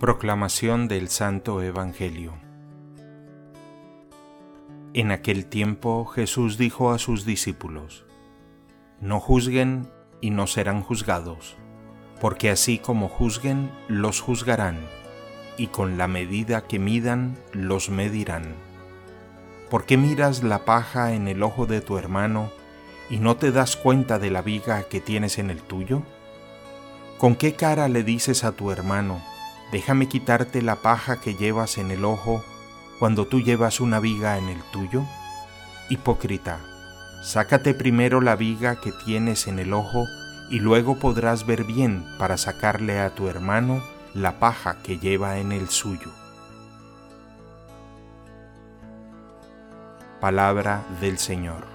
Proclamación del Santo Evangelio En aquel tiempo Jesús dijo a sus discípulos, No juzguen y no serán juzgados, porque así como juzguen, los juzgarán, y con la medida que midan, los medirán. ¿Por qué miras la paja en el ojo de tu hermano y no te das cuenta de la viga que tienes en el tuyo? ¿Con qué cara le dices a tu hermano, déjame quitarte la paja que llevas en el ojo cuando tú llevas una viga en el tuyo? Hipócrita, sácate primero la viga que tienes en el ojo y luego podrás ver bien para sacarle a tu hermano la paja que lleva en el suyo. Palabra del Señor.